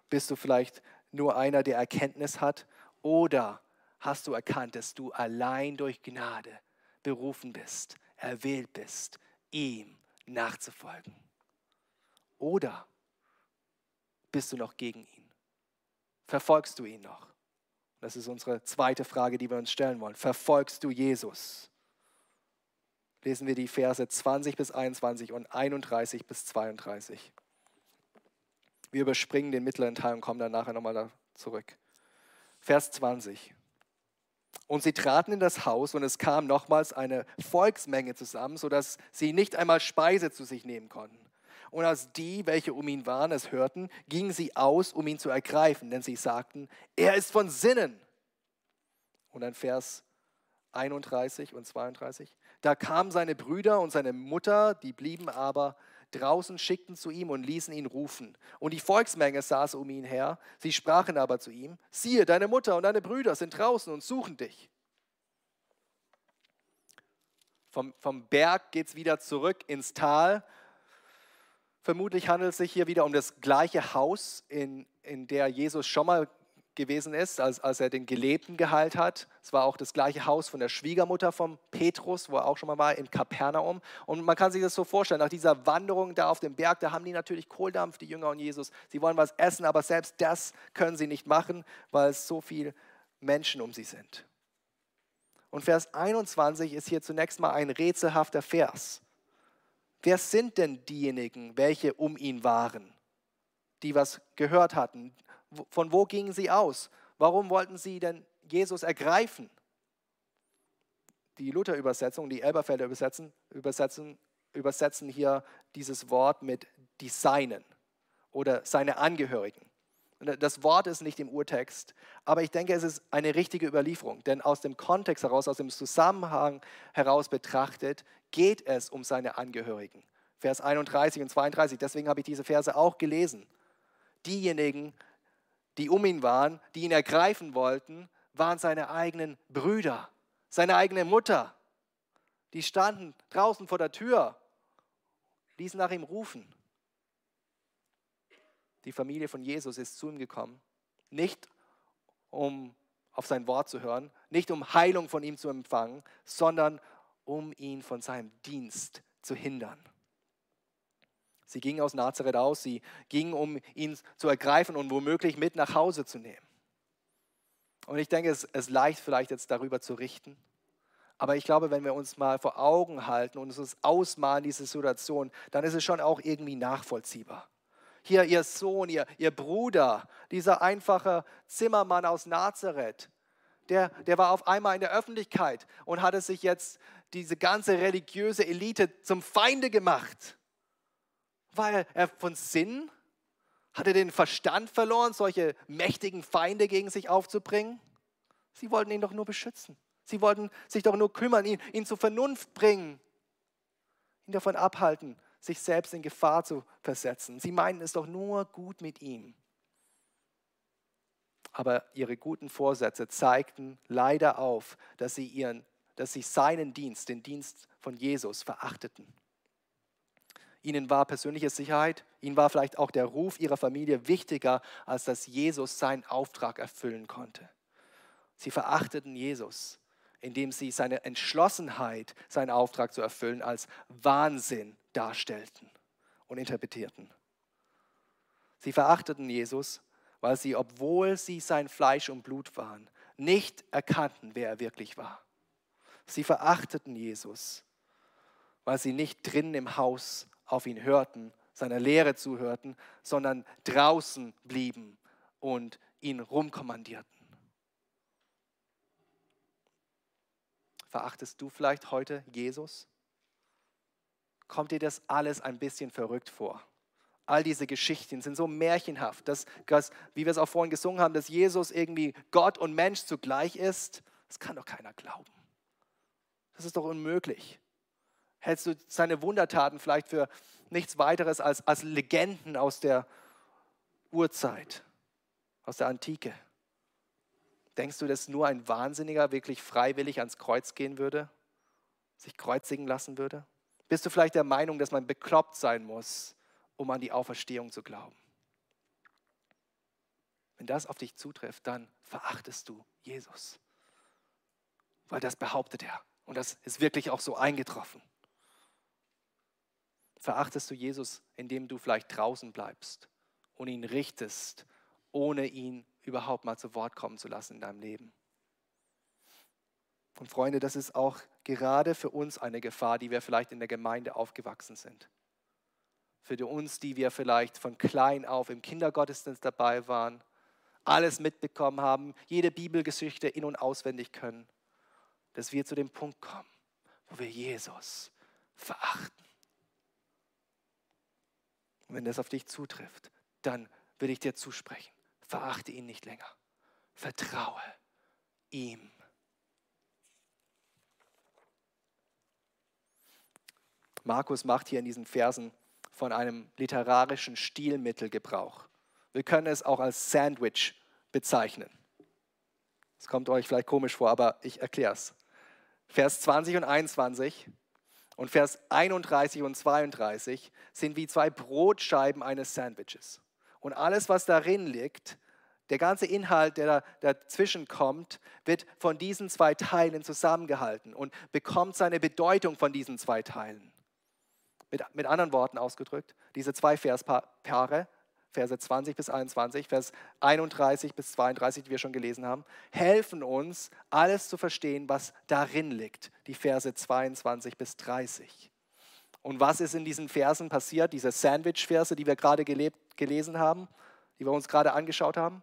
Bist du vielleicht nur einer, der Erkenntnis hat? Oder hast du erkannt, dass du allein durch Gnade berufen bist, erwählt bist, ihm nachzufolgen? Oder bist du noch gegen ihn? Verfolgst du ihn noch? Das ist unsere zweite Frage, die wir uns stellen wollen. Verfolgst du Jesus? Lesen wir die Verse 20 bis 21 und 31 bis 32. Wir überspringen den mittleren Teil und kommen dann nachher nochmal da zurück. Vers 20. Und sie traten in das Haus und es kam nochmals eine Volksmenge zusammen, sodass sie nicht einmal Speise zu sich nehmen konnten. Und als die, welche um ihn waren, es hörten, gingen sie aus, um ihn zu ergreifen, denn sie sagten, er ist von Sinnen. Und dann Vers 31 und 32. Da kamen seine Brüder und seine Mutter, die blieben aber draußen, schickten zu ihm und ließen ihn rufen. Und die Volksmenge saß um ihn her. Sie sprachen aber zu ihm, siehe, deine Mutter und deine Brüder sind draußen und suchen dich. Vom, vom Berg geht es wieder zurück ins Tal Vermutlich handelt es sich hier wieder um das gleiche Haus, in, in der Jesus schon mal gewesen ist, als, als er den Gelebten geheilt hat. Es war auch das gleiche Haus von der Schwiegermutter von Petrus, wo er auch schon mal war, in Kapernaum. Und man kann sich das so vorstellen, nach dieser Wanderung da auf dem Berg, da haben die natürlich Kohldampf, die Jünger und Jesus. Sie wollen was essen, aber selbst das können sie nicht machen, weil es so viele Menschen um sie sind. Und Vers 21 ist hier zunächst mal ein rätselhafter Vers. Wer sind denn diejenigen, welche um ihn waren, die was gehört hatten? Von wo gingen sie aus? Warum wollten sie denn Jesus ergreifen? Die Luther-Übersetzung, die Elberfelder übersetzen, übersetzen, übersetzen hier dieses Wort mit die Seinen oder seine Angehörigen. Das Wort ist nicht im Urtext, aber ich denke, es ist eine richtige Überlieferung, denn aus dem Kontext heraus, aus dem Zusammenhang heraus betrachtet, geht es um seine Angehörigen. Vers 31 und 32, deswegen habe ich diese Verse auch gelesen. Diejenigen, die um ihn waren, die ihn ergreifen wollten, waren seine eigenen Brüder, seine eigene Mutter. Die standen draußen vor der Tür, ließen nach ihm rufen. Die Familie von Jesus ist zu ihm gekommen, nicht um auf sein Wort zu hören, nicht um Heilung von ihm zu empfangen, sondern um ihn von seinem Dienst zu hindern. Sie gingen aus Nazareth aus, sie gingen, um ihn zu ergreifen und womöglich mit nach Hause zu nehmen. Und ich denke, es ist leicht vielleicht jetzt darüber zu richten. Aber ich glaube, wenn wir uns mal vor Augen halten und uns ausmalen, diese Situation, dann ist es schon auch irgendwie nachvollziehbar hier ihr Sohn, ihr, ihr Bruder, dieser einfache Zimmermann aus Nazareth, der, der war auf einmal in der Öffentlichkeit und hatte sich jetzt diese ganze religiöse Elite zum Feinde gemacht. War er von Sinn? Hat er den Verstand verloren, solche mächtigen Feinde gegen sich aufzubringen? Sie wollten ihn doch nur beschützen. Sie wollten sich doch nur kümmern, ihn, ihn zur Vernunft bringen, ihn davon abhalten, sich selbst in Gefahr zu versetzen. Sie meinen es doch nur gut mit ihm. Aber ihre guten Vorsätze zeigten leider auf, dass sie, ihren, dass sie seinen Dienst, den Dienst von Jesus, verachteten. Ihnen war persönliche Sicherheit, ihnen war vielleicht auch der Ruf ihrer Familie wichtiger, als dass Jesus seinen Auftrag erfüllen konnte. Sie verachteten Jesus, indem sie seine Entschlossenheit, seinen Auftrag zu erfüllen, als Wahnsinn darstellten und interpretierten. Sie verachteten Jesus, weil sie, obwohl sie sein Fleisch und Blut waren, nicht erkannten, wer er wirklich war. Sie verachteten Jesus, weil sie nicht drinnen im Haus auf ihn hörten, seiner Lehre zuhörten, sondern draußen blieben und ihn rumkommandierten. Verachtest du vielleicht heute Jesus? Kommt dir das alles ein bisschen verrückt vor. All diese Geschichten sind so märchenhaft, dass, dass, wie wir es auch vorhin gesungen haben, dass Jesus irgendwie Gott und Mensch zugleich ist. Das kann doch keiner glauben. Das ist doch unmöglich. Hältst du seine Wundertaten vielleicht für nichts weiteres als, als Legenden aus der Urzeit, aus der Antike? Denkst du, dass nur ein Wahnsinniger wirklich freiwillig ans Kreuz gehen würde? Sich kreuzigen lassen würde? Bist du vielleicht der Meinung, dass man bekloppt sein muss, um an die Auferstehung zu glauben? Wenn das auf dich zutrifft, dann verachtest du Jesus. Weil das behauptet er. Und das ist wirklich auch so eingetroffen. Verachtest du Jesus, indem du vielleicht draußen bleibst und ihn richtest, ohne ihn überhaupt mal zu Wort kommen zu lassen in deinem Leben? Und Freunde, das ist auch gerade für uns eine Gefahr, die wir vielleicht in der Gemeinde aufgewachsen sind. Für uns, die wir vielleicht von klein auf im Kindergottesdienst dabei waren, alles mitbekommen haben, jede Bibelgeschichte in und auswendig können, dass wir zu dem Punkt kommen, wo wir Jesus verachten. Und wenn das auf dich zutrifft, dann will ich dir zusprechen, verachte ihn nicht länger. Vertraue ihm. Markus macht hier in diesen Versen von einem literarischen Stilmittel Gebrauch. Wir können es auch als Sandwich bezeichnen. Das kommt euch vielleicht komisch vor, aber ich erkläre es. Vers 20 und 21 und Vers 31 und 32 sind wie zwei Brotscheiben eines Sandwiches. Und alles, was darin liegt, der ganze Inhalt, der dazwischen kommt, wird von diesen zwei Teilen zusammengehalten und bekommt seine Bedeutung von diesen zwei Teilen. Mit, mit anderen Worten ausgedrückt, diese zwei Verspaare, Verse 20 bis 21, Vers 31 bis 32, die wir schon gelesen haben, helfen uns, alles zu verstehen, was darin liegt, die Verse 22 bis 30. Und was ist in diesen Versen passiert, diese Sandwich-Verse, die wir gerade gelebt, gelesen haben, die wir uns gerade angeschaut haben?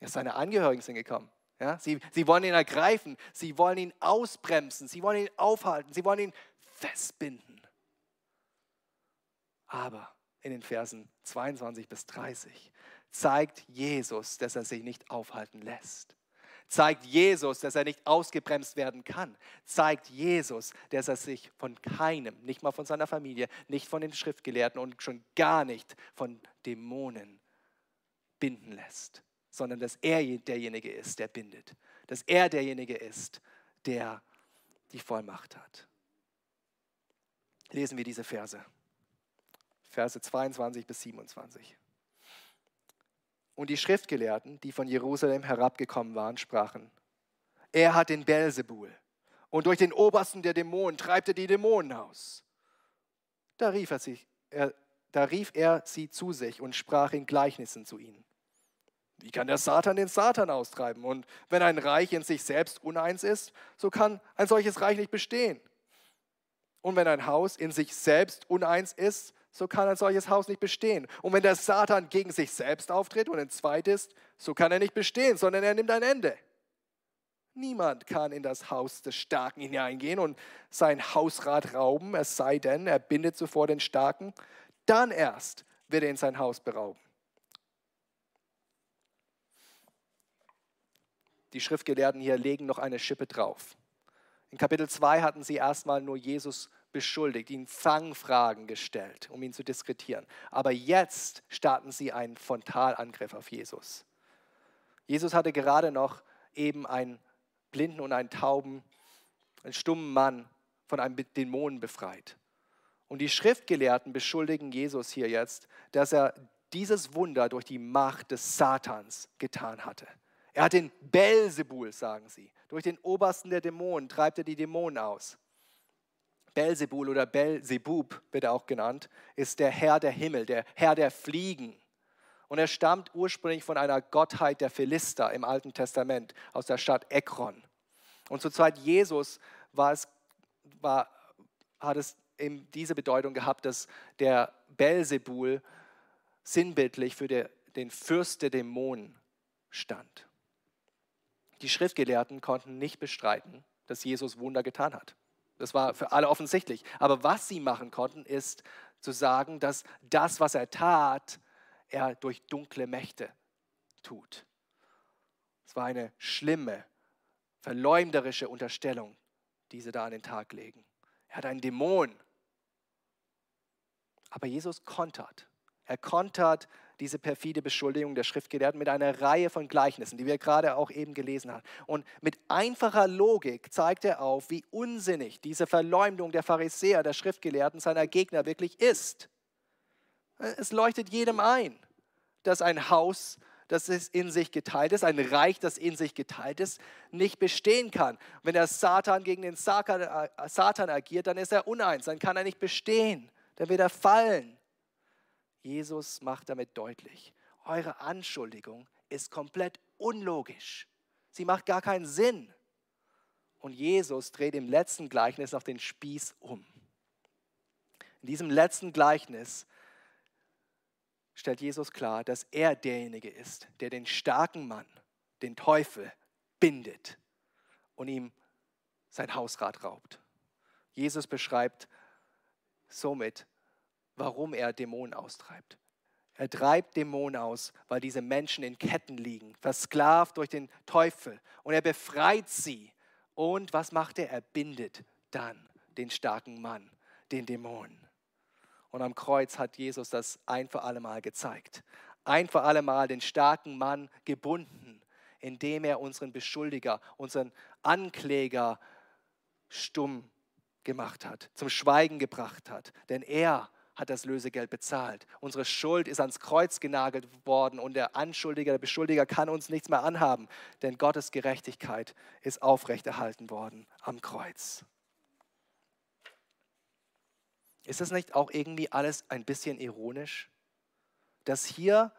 Ja, seine Angehörigen sind gekommen. Ja, sie, sie wollen ihn ergreifen, sie wollen ihn ausbremsen, sie wollen ihn aufhalten, sie wollen ihn festbinden. Aber in den Versen 22 bis 30 zeigt Jesus, dass er sich nicht aufhalten lässt. Zeigt Jesus, dass er nicht ausgebremst werden kann. Zeigt Jesus, dass er sich von keinem, nicht mal von seiner Familie, nicht von den Schriftgelehrten und schon gar nicht von Dämonen binden lässt, sondern dass er derjenige ist, der bindet. Dass er derjenige ist, der die Vollmacht hat. Lesen wir diese Verse. Verse 22 bis 27. Und die Schriftgelehrten, die von Jerusalem herabgekommen waren, sprachen, er hat den Belzebul und durch den Obersten der Dämonen treibt er die Dämonen aus. Da rief er, sich, er, da rief er sie zu sich und sprach in Gleichnissen zu ihnen. Wie kann der Satan den Satan austreiben? Und wenn ein Reich in sich selbst uneins ist, so kann ein solches Reich nicht bestehen. Und wenn ein Haus in sich selbst uneins ist, so kann ein solches Haus nicht bestehen. Und wenn der Satan gegen sich selbst auftritt und entzweit ist, so kann er nicht bestehen, sondern er nimmt ein Ende. Niemand kann in das Haus des Starken hineingehen und sein Hausrat rauben, es sei denn, er bindet zuvor den Starken. Dann erst wird er in sein Haus berauben. Die Schriftgelehrten hier legen noch eine Schippe drauf. In Kapitel 2 hatten sie erstmal nur Jesus beschuldigt, ihn Fangfragen gestellt, um ihn zu diskretieren. Aber jetzt starten sie einen Frontalangriff auf Jesus. Jesus hatte gerade noch eben einen blinden und einen tauben, einen stummen Mann von einem Dämonen befreit. Und die Schriftgelehrten beschuldigen Jesus hier jetzt, dass er dieses Wunder durch die Macht des Satans getan hatte. Er hat den Belzebul, sagen sie. Durch den Obersten der Dämonen treibt er die Dämonen aus. Belzebul oder Belzebub wird er auch genannt, ist der Herr der Himmel, der Herr der Fliegen. Und er stammt ursprünglich von einer Gottheit der Philister im Alten Testament, aus der Stadt Ekron. Und zur Zeit Jesus war es, war, hat es eben diese Bedeutung gehabt, dass der Belzebul sinnbildlich für der, den Fürst der Dämonen stand. Die Schriftgelehrten konnten nicht bestreiten, dass Jesus Wunder getan hat. Das war für alle offensichtlich. Aber was sie machen konnten, ist zu sagen, dass das, was er tat, er durch dunkle Mächte tut. Es war eine schlimme, verleumderische Unterstellung, die sie da an den Tag legen. Er hat einen Dämon. Aber Jesus kontert. Er kontert diese perfide Beschuldigung der Schriftgelehrten mit einer Reihe von Gleichnissen, die wir gerade auch eben gelesen haben. Und mit einfacher Logik zeigt er auf, wie unsinnig diese Verleumdung der Pharisäer, der Schriftgelehrten, seiner Gegner wirklich ist. Es leuchtet jedem ein, dass ein Haus, das in sich geteilt ist, ein Reich, das in sich geteilt ist, nicht bestehen kann. Wenn der Satan gegen den äh, Satan agiert, dann ist er uneins, dann kann er nicht bestehen, dann wird er fallen. Jesus macht damit deutlich, eure Anschuldigung ist komplett unlogisch. Sie macht gar keinen Sinn. Und Jesus dreht im letzten Gleichnis auf den Spieß um. In diesem letzten Gleichnis stellt Jesus klar, dass er derjenige ist, der den starken Mann, den Teufel, bindet und ihm sein Hausrat raubt. Jesus beschreibt somit, warum er Dämonen austreibt. Er treibt Dämonen aus, weil diese Menschen in Ketten liegen, versklavt durch den Teufel. Und er befreit sie. Und was macht er? Er bindet dann den starken Mann, den Dämonen. Und am Kreuz hat Jesus das ein für alle Mal gezeigt. Ein für alle Mal den starken Mann gebunden, indem er unseren Beschuldiger, unseren Ankläger stumm gemacht hat, zum Schweigen gebracht hat. Denn er hat das Lösegeld bezahlt. Unsere Schuld ist ans Kreuz genagelt worden und der Anschuldiger, der Beschuldiger kann uns nichts mehr anhaben, denn Gottes Gerechtigkeit ist aufrechterhalten worden am Kreuz. Ist das nicht auch irgendwie alles ein bisschen ironisch? Dass hier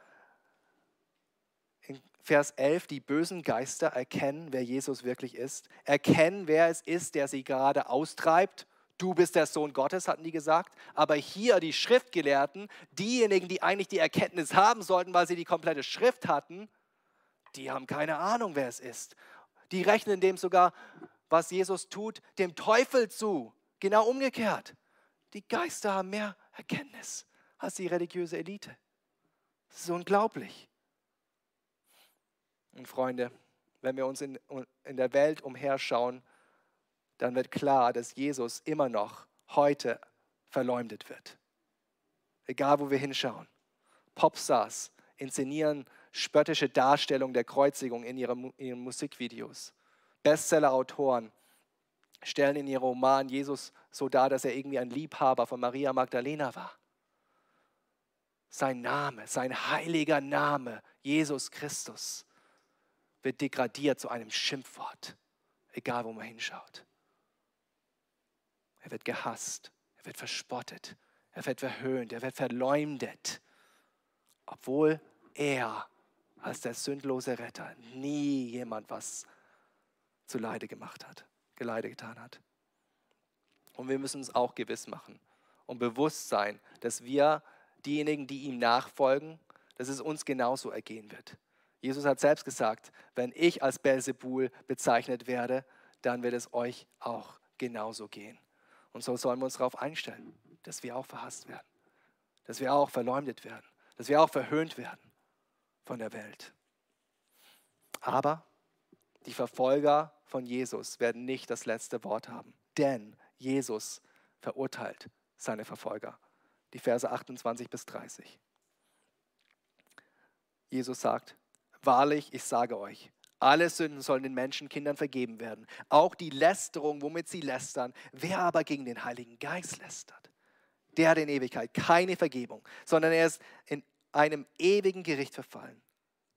in Vers 11 die bösen Geister erkennen, wer Jesus wirklich ist, erkennen, wer es ist, der sie gerade austreibt. Du bist der Sohn Gottes, hatten die gesagt. Aber hier die Schriftgelehrten, diejenigen, die eigentlich die Erkenntnis haben sollten, weil sie die komplette Schrift hatten, die haben keine Ahnung, wer es ist. Die rechnen dem sogar, was Jesus tut, dem Teufel zu. Genau umgekehrt. Die Geister haben mehr Erkenntnis als die religiöse Elite. Das ist unglaublich. Und Freunde, wenn wir uns in, in der Welt umherschauen, dann wird klar, dass Jesus immer noch heute verleumdet wird. Egal, wo wir hinschauen. Popstars inszenieren spöttische Darstellungen der Kreuzigung in ihren, ihren Musikvideos. Bestseller-Autoren stellen in ihrem Roman Jesus so dar, dass er irgendwie ein Liebhaber von Maria Magdalena war. Sein Name, sein heiliger Name, Jesus Christus, wird degradiert zu einem Schimpfwort, egal wo man hinschaut. Er wird gehasst, er wird verspottet, er wird verhöhnt, er wird verleumdet, obwohl er als der sündlose Retter nie jemand was zu Leide gemacht hat. Geleide getan hat. Und wir müssen uns auch gewiss machen und bewusst sein, dass wir diejenigen, die ihm nachfolgen, dass es uns genauso ergehen wird. Jesus hat selbst gesagt, wenn ich als Belzebul bezeichnet werde, dann wird es euch auch genauso gehen. Und so sollen wir uns darauf einstellen, dass wir auch verhasst werden, dass wir auch verleumdet werden, dass wir auch verhöhnt werden von der Welt. Aber die Verfolger von Jesus werden nicht das letzte Wort haben, denn Jesus verurteilt seine Verfolger. Die Verse 28 bis 30. Jesus sagt, wahrlich, ich sage euch, alle Sünden sollen den Menschenkindern vergeben werden, auch die Lästerung, womit sie lästern. Wer aber gegen den Heiligen Geist lästert, der hat in Ewigkeit keine Vergebung, sondern er ist in einem ewigen Gericht verfallen.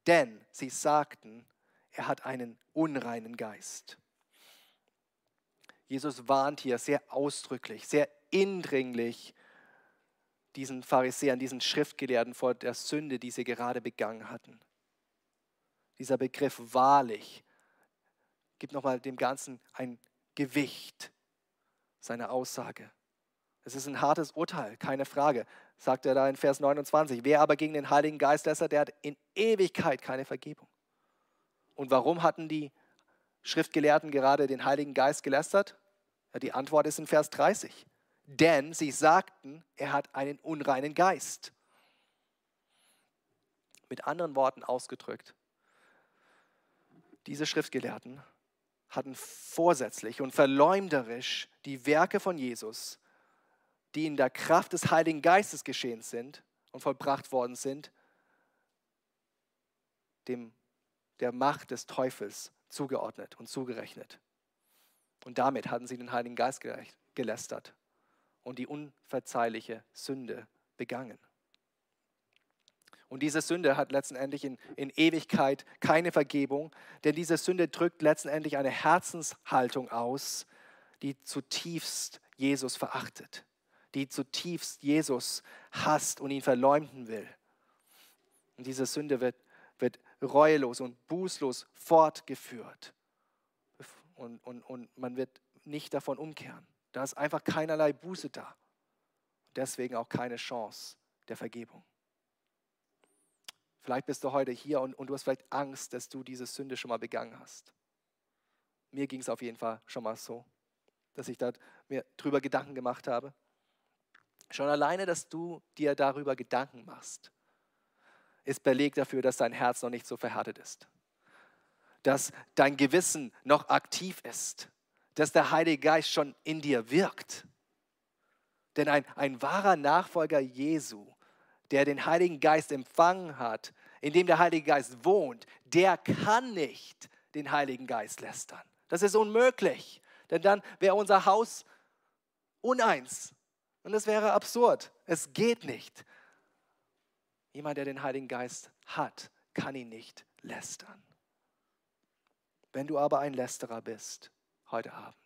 Denn sie sagten, er hat einen unreinen Geist. Jesus warnt hier sehr ausdrücklich, sehr indringlich diesen Pharisäern, diesen Schriftgelehrten vor der Sünde, die sie gerade begangen hatten. Dieser Begriff wahrlich gibt nochmal dem Ganzen ein Gewicht, seine Aussage. Es ist ein hartes Urteil, keine Frage, sagt er da in Vers 29. Wer aber gegen den Heiligen Geist lästert, der hat in Ewigkeit keine Vergebung. Und warum hatten die Schriftgelehrten gerade den Heiligen Geist gelästert? Ja, die Antwort ist in Vers 30. Denn sie sagten, er hat einen unreinen Geist. Mit anderen Worten ausgedrückt, diese Schriftgelehrten hatten vorsätzlich und verleumderisch die Werke von Jesus, die in der Kraft des Heiligen Geistes geschehen sind und vollbracht worden sind, dem, der Macht des Teufels zugeordnet und zugerechnet. Und damit hatten sie den Heiligen Geist gelästert und die unverzeihliche Sünde begangen. Und diese Sünde hat letztendlich in, in Ewigkeit keine Vergebung, denn diese Sünde drückt letztendlich eine Herzenshaltung aus, die zutiefst Jesus verachtet, die zutiefst Jesus hasst und ihn verleumden will. Und diese Sünde wird, wird reuelos und bußlos fortgeführt. Und, und, und man wird nicht davon umkehren. Da ist einfach keinerlei Buße da. Deswegen auch keine Chance der Vergebung. Vielleicht bist du heute hier und, und du hast vielleicht Angst, dass du diese Sünde schon mal begangen hast. Mir ging es auf jeden Fall schon mal so, dass ich da mir drüber Gedanken gemacht habe. Schon alleine, dass du dir darüber Gedanken machst, ist Beleg dafür, dass dein Herz noch nicht so verhärtet ist. Dass dein Gewissen noch aktiv ist. Dass der Heilige Geist schon in dir wirkt. Denn ein, ein wahrer Nachfolger Jesu, der den Heiligen Geist empfangen hat, in dem der Heilige Geist wohnt, der kann nicht den Heiligen Geist lästern. Das ist unmöglich, denn dann wäre unser Haus uneins und das wäre absurd. Es geht nicht. Jemand, der den Heiligen Geist hat, kann ihn nicht lästern. Wenn du aber ein Lästerer bist heute Abend,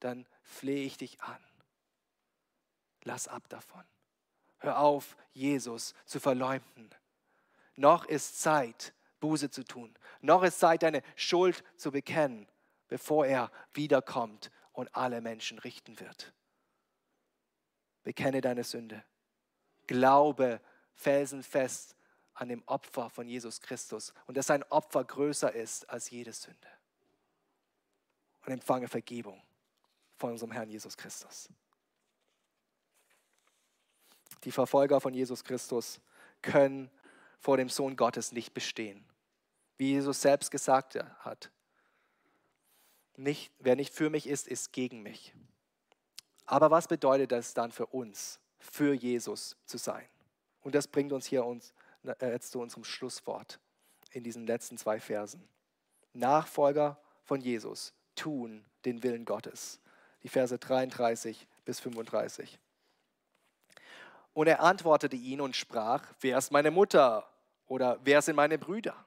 dann flehe ich dich an. Lass ab davon. Hör auf, Jesus zu verleumden. Noch ist Zeit, Buße zu tun. Noch ist Zeit, deine Schuld zu bekennen, bevor er wiederkommt und alle Menschen richten wird. Bekenne deine Sünde. Glaube felsenfest an dem Opfer von Jesus Christus und dass sein Opfer größer ist als jede Sünde. Und empfange Vergebung von unserem Herrn Jesus Christus. Die Verfolger von Jesus Christus können vor dem Sohn Gottes nicht bestehen. Wie Jesus selbst gesagt hat, nicht, wer nicht für mich ist, ist gegen mich. Aber was bedeutet das dann für uns, für Jesus zu sein? Und das bringt uns hier uns, äh, jetzt zu unserem Schlusswort in diesen letzten zwei Versen. Nachfolger von Jesus tun den Willen Gottes. Die Verse 33 bis 35. Und er antwortete ihn und sprach, wer ist meine Mutter oder wer sind meine Brüder?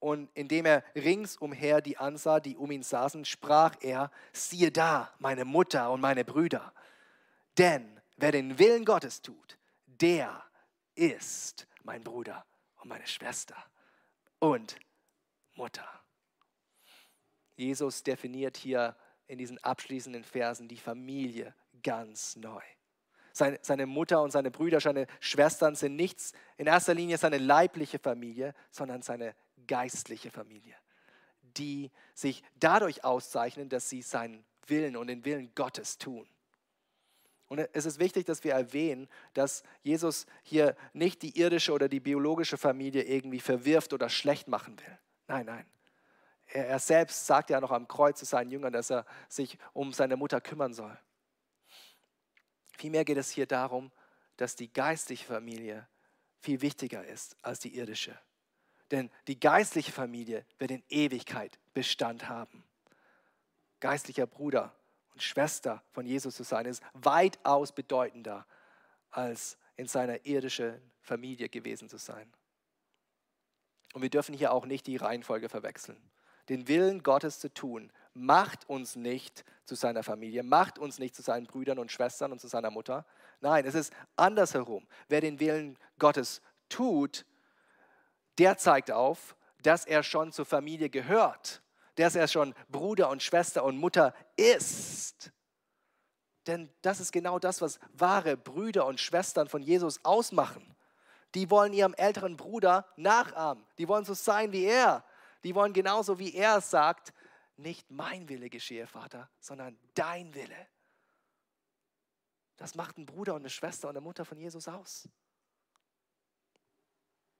Und indem er ringsumher die ansah, die um ihn saßen, sprach er, siehe da, meine Mutter und meine Brüder. Denn wer den Willen Gottes tut, der ist mein Bruder und meine Schwester und Mutter. Jesus definiert hier in diesen abschließenden Versen die Familie ganz neu. Seine, seine Mutter und seine Brüder, seine Schwestern sind nichts, in erster Linie seine leibliche Familie, sondern seine geistliche Familie, die sich dadurch auszeichnen, dass sie seinen Willen und den Willen Gottes tun. Und es ist wichtig, dass wir erwähnen, dass Jesus hier nicht die irdische oder die biologische Familie irgendwie verwirft oder schlecht machen will. Nein, nein. Er, er selbst sagt ja noch am Kreuz zu seinen Jüngern, dass er sich um seine Mutter kümmern soll. Vielmehr geht es hier darum, dass die geistliche Familie viel wichtiger ist als die irdische. Denn die geistliche Familie wird in Ewigkeit Bestand haben. Geistlicher Bruder und Schwester von Jesus zu sein, ist weitaus bedeutender, als in seiner irdischen Familie gewesen zu sein. Und wir dürfen hier auch nicht die Reihenfolge verwechseln. Den Willen Gottes zu tun, macht uns nicht zu seiner Familie, macht uns nicht zu seinen Brüdern und Schwestern und zu seiner Mutter. Nein, es ist andersherum. Wer den Willen Gottes tut, der zeigt auf, dass er schon zur Familie gehört dass er schon Bruder und Schwester und Mutter ist. Denn das ist genau das, was wahre Brüder und Schwestern von Jesus ausmachen. Die wollen ihrem älteren Bruder nachahmen. Die wollen so sein wie er. Die wollen genauso wie er sagt, nicht mein Wille geschehe, Vater, sondern dein Wille. Das macht ein Bruder und eine Schwester und eine Mutter von Jesus aus.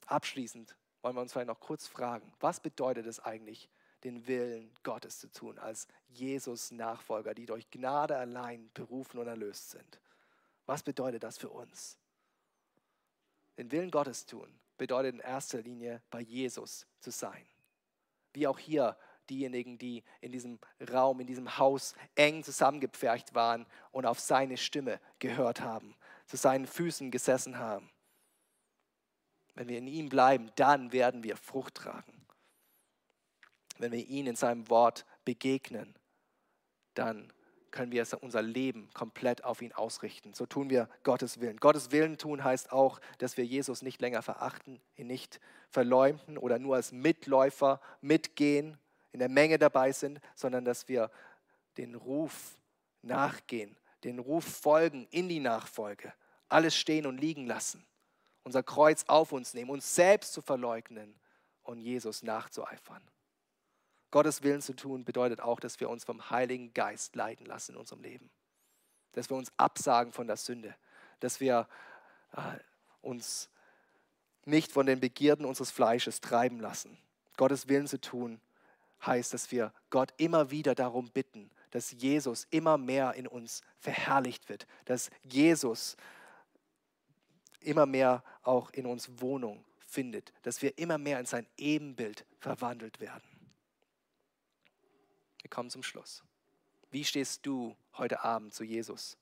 Abschließend wollen wir uns vielleicht noch kurz fragen, was bedeutet es eigentlich, den Willen Gottes zu tun, als Jesus-Nachfolger, die durch Gnade allein berufen und erlöst sind. Was bedeutet das für uns? Den Willen Gottes tun bedeutet in erster Linie bei Jesus zu sein. Wie auch hier diejenigen, die in diesem Raum, in diesem Haus eng zusammengepfercht waren und auf seine Stimme gehört haben, zu seinen Füßen gesessen haben. Wenn wir in ihm bleiben, dann werden wir Frucht tragen. Wenn wir ihn in seinem Wort begegnen, dann können wir unser Leben komplett auf ihn ausrichten. So tun wir Gottes Willen. Gottes Willen tun heißt auch, dass wir Jesus nicht länger verachten, ihn nicht verleumden oder nur als Mitläufer mitgehen, in der Menge dabei sind, sondern dass wir den Ruf nachgehen, den Ruf folgen in die Nachfolge, alles stehen und liegen lassen, unser Kreuz auf uns nehmen, uns selbst zu verleugnen und Jesus nachzueifern. Gottes Willen zu tun bedeutet auch, dass wir uns vom Heiligen Geist leiten lassen in unserem Leben. Dass wir uns absagen von der Sünde. Dass wir äh, uns nicht von den Begierden unseres Fleisches treiben lassen. Gottes Willen zu tun heißt, dass wir Gott immer wieder darum bitten, dass Jesus immer mehr in uns verherrlicht wird. Dass Jesus immer mehr auch in uns Wohnung findet. Dass wir immer mehr in sein Ebenbild verwandelt werden. Wir kommen zum Schluss. Wie stehst du heute Abend zu Jesus?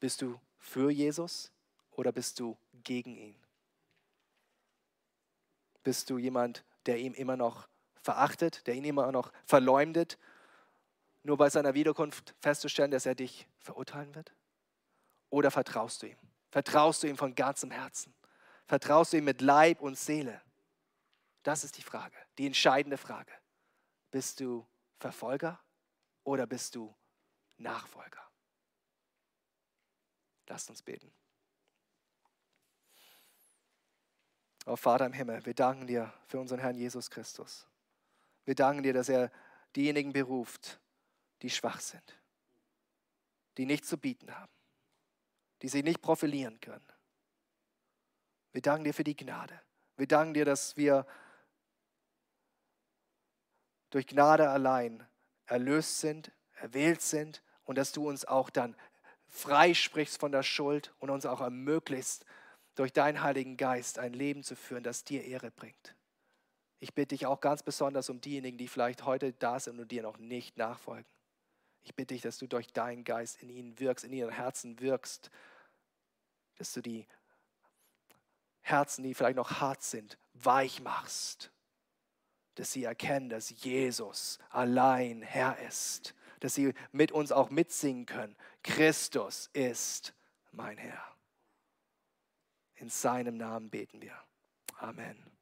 Bist du für Jesus oder bist du gegen ihn? Bist du jemand, der ihm immer noch verachtet, der ihn immer noch verleumdet, nur bei seiner Wiederkunft festzustellen, dass er dich verurteilen wird? Oder vertraust du ihm? Vertraust du ihm von ganzem Herzen? Vertraust du ihm mit Leib und Seele? Das ist die Frage, die entscheidende Frage. Bist du Verfolger oder bist du Nachfolger? Lasst uns beten. Oh Vater im Himmel, wir danken dir für unseren Herrn Jesus Christus. Wir danken dir, dass er diejenigen beruft, die schwach sind, die nichts zu bieten haben, die sich nicht profilieren können. Wir danken dir für die Gnade. Wir danken dir, dass wir durch Gnade allein erlöst sind, erwählt sind und dass du uns auch dann freisprichst von der Schuld und uns auch ermöglicht, durch deinen Heiligen Geist ein Leben zu führen, das dir Ehre bringt. Ich bitte dich auch ganz besonders um diejenigen, die vielleicht heute da sind und dir noch nicht nachfolgen. Ich bitte dich, dass du durch deinen Geist in ihnen wirkst, in ihren Herzen wirkst, dass du die Herzen, die vielleicht noch hart sind, weich machst dass sie erkennen, dass Jesus allein Herr ist, dass sie mit uns auch mitsingen können. Christus ist mein Herr. In seinem Namen beten wir. Amen.